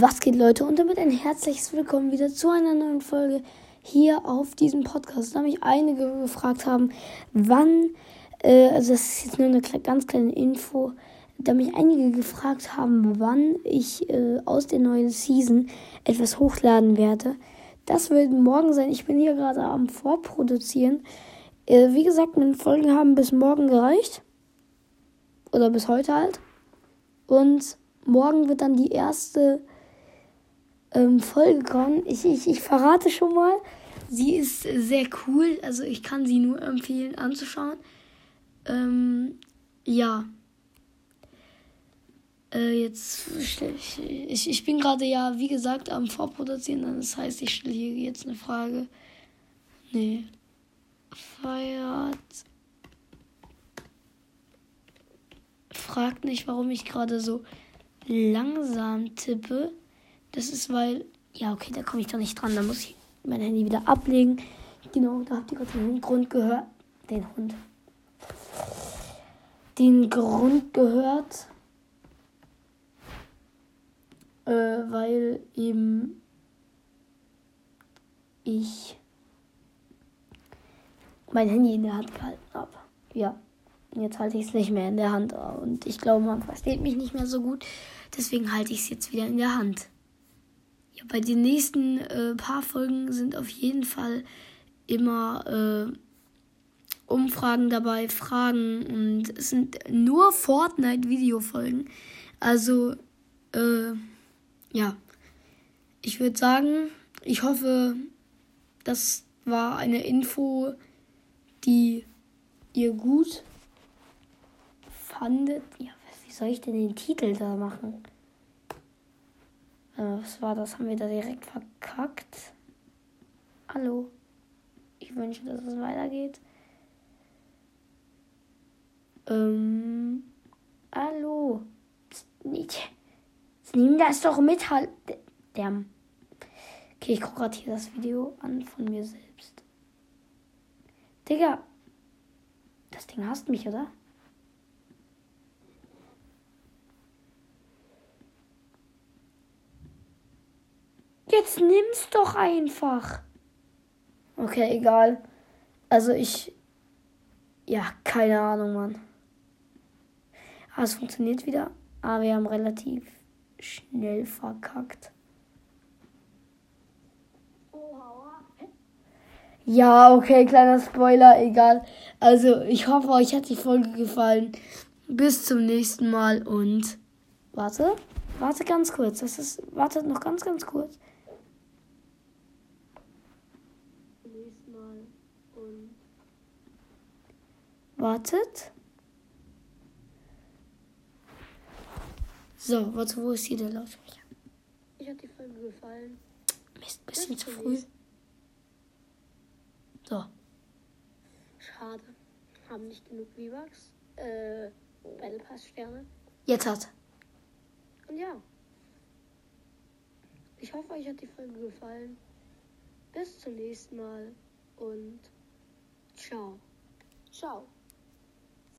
Was geht, Leute? Und damit ein herzliches Willkommen wieder zu einer neuen Folge hier auf diesem Podcast. Da mich einige gefragt haben, wann, äh, also das ist jetzt nur eine ganz kleine Info, da mich einige gefragt haben, wann ich äh, aus der neuen Season etwas hochladen werde. Das wird morgen sein. Ich bin hier gerade am Vorproduzieren. Äh, wie gesagt, meine Folgen haben bis morgen gereicht. Oder bis heute halt. Und morgen wird dann die erste ähm, Folge kommen. Ich, ich, ich verrate schon mal, sie ist sehr cool. Also ich kann sie nur empfehlen anzuschauen. Ähm, ja. Äh, jetzt, ich, ich, bin gerade ja, wie gesagt, am Vorproduzieren. Das heißt, ich stelle hier jetzt eine Frage. Nee. Feiert. Fragt nicht, warum ich gerade so langsam tippe. Das ist, weil. Ja, okay, da komme ich doch nicht dran. Da muss ich mein Handy wieder ablegen. Genau, da habt ihr gerade den Grund gehört. Den Hund. Den Grund gehört. Äh, weil eben ich mein Handy in der Hand gehalten habe. Ja. Jetzt halte ich es nicht mehr in der Hand. Und ich glaube, man versteht mich nicht mehr so gut. Deswegen halte ich es jetzt wieder in der Hand. Ja, bei den nächsten äh, paar Folgen sind auf jeden Fall immer äh, Umfragen dabei, Fragen und es sind nur Fortnite-Videofolgen. Also, äh, ja. Ich würde sagen, ich hoffe, das war eine Info, die ihr gut fandet. Ja, wie soll ich denn den Titel da machen? Äh, was war das? Haben wir da direkt verkackt? Hallo? Ich wünsche, dass es weitergeht. Ähm. Hallo? Nicht. Nimm das doch mit, halt. Der. Okay, ich gucke gerade hier das Video an von mir selbst. Digga. Das Ding hasst mich, oder? Jetzt nimm's doch einfach. Okay, egal. Also ich. Ja, keine Ahnung, Mann. Ah, es funktioniert wieder. Aber wir haben relativ schnell verkackt. Ja, okay, kleiner Spoiler, egal. Also, ich hoffe, euch hat die Folge gefallen. Bis zum nächsten Mal und warte, warte ganz kurz. Das ist, wartet noch ganz, ganz kurz. Wartet. So, warte, wo ist hier der Lautsprecher? Ich hat die Folge gefallen. Mist, bisschen zu früh. So. Schade. Haben nicht genug V-Bucks. Äh, Battle Pass Sterne. Jetzt hat. Und ja. Ich hoffe, euch hat die Folge gefallen. Bis zum nächsten Mal und ciao. Ciao.